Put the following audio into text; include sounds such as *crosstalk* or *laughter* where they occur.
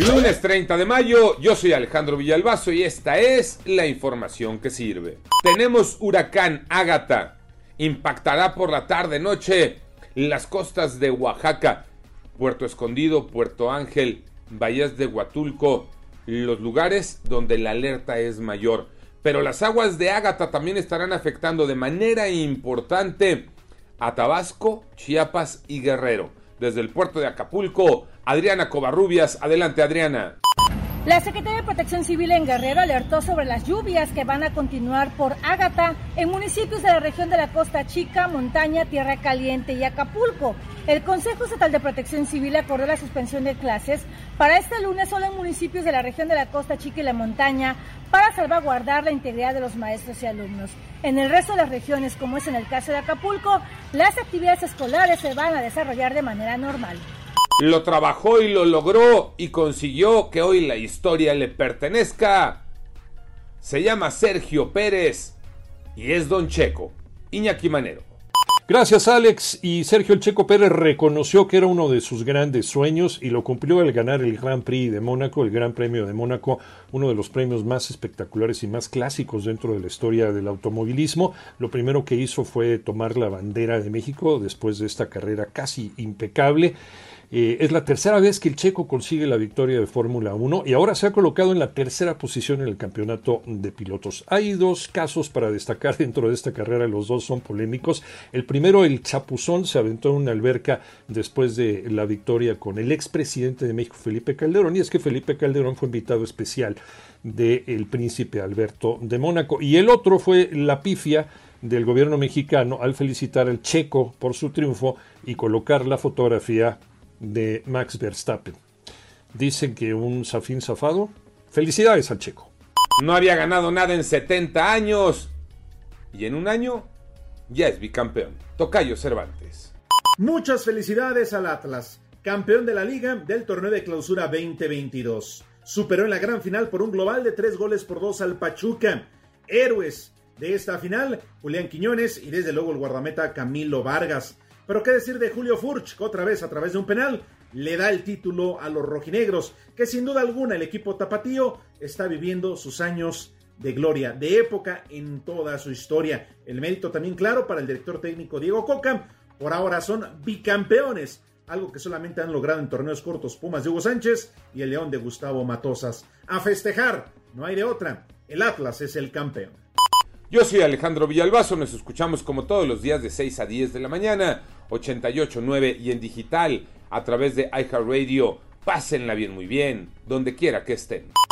Lunes 30 de mayo, yo soy Alejandro Villalbazo y esta es la información que sirve. Tenemos huracán Ágata. Impactará por la tarde-noche las costas de Oaxaca, Puerto Escondido, Puerto Ángel, Bahías de Huatulco, los lugares donde la alerta es mayor. Pero las aguas de Ágata también estarán afectando de manera importante a Tabasco, Chiapas y Guerrero. Desde el puerto de Acapulco, Adriana Covarrubias. Adelante, Adriana. La Secretaría de Protección Civil en Guerrero alertó sobre las lluvias que van a continuar por Ágata en municipios de la región de la Costa Chica, Montaña, Tierra Caliente y Acapulco. El Consejo Estatal de Protección Civil acordó la suspensión de clases para este lunes solo en municipios de la región de la Costa Chica y la Montaña para salvaguardar la integridad de los maestros y alumnos. En el resto de las regiones, como es en el caso de Acapulco, las actividades escolares se van a desarrollar de manera normal. Lo trabajó y lo logró y consiguió que hoy la historia le pertenezca. Se llama Sergio Pérez y es Don Checo, Iñaki Manero. Gracias Alex y Sergio El Checo Pérez reconoció que era uno de sus grandes sueños y lo cumplió al ganar el Grand Prix de Mónaco, el Gran Premio de Mónaco, uno de los premios más espectaculares y más clásicos dentro de la historia del automovilismo. Lo primero que hizo fue tomar la bandera de México después de esta carrera casi impecable. Eh, es la tercera vez que el checo consigue la victoria de Fórmula 1 y ahora se ha colocado en la tercera posición en el campeonato de pilotos. Hay dos casos para destacar *laughs* dentro de esta carrera, los dos son polémicos. El primero, el chapuzón, se aventó en una alberca después de la victoria con el expresidente de México, Felipe Calderón, y es que Felipe Calderón fue invitado especial del príncipe Alberto de Mónaco. Y el otro fue la pifia del gobierno mexicano al felicitar al checo por su triunfo y colocar la fotografía de Max Verstappen. Dicen que un zafín zafado. Felicidades al checo. No había ganado nada en 70 años. Y en un año ya es bicampeón. Tocayo Cervantes. Muchas felicidades al Atlas, campeón de la liga del torneo de clausura 2022. Superó en la gran final por un global de tres goles por dos al Pachuca. Héroes de esta final, Julián Quiñones y desde luego el guardameta Camilo Vargas. Pero qué decir de Julio Furch, que otra vez a través de un penal le da el título a los rojinegros, que sin duda alguna el equipo tapatío está viviendo sus años de gloria, de época en toda su historia. El mérito también claro para el director técnico Diego Coca. Por ahora son bicampeones, algo que solamente han logrado en torneos cortos Pumas de Hugo Sánchez y el León de Gustavo Matosas. A festejar, no hay de otra. El Atlas es el campeón. Yo soy Alejandro Villalbazo, nos escuchamos como todos los días de 6 a 10 de la mañana, 88.9 y en digital a través de iHeartRadio. Pásenla bien, muy bien, donde quiera que estén.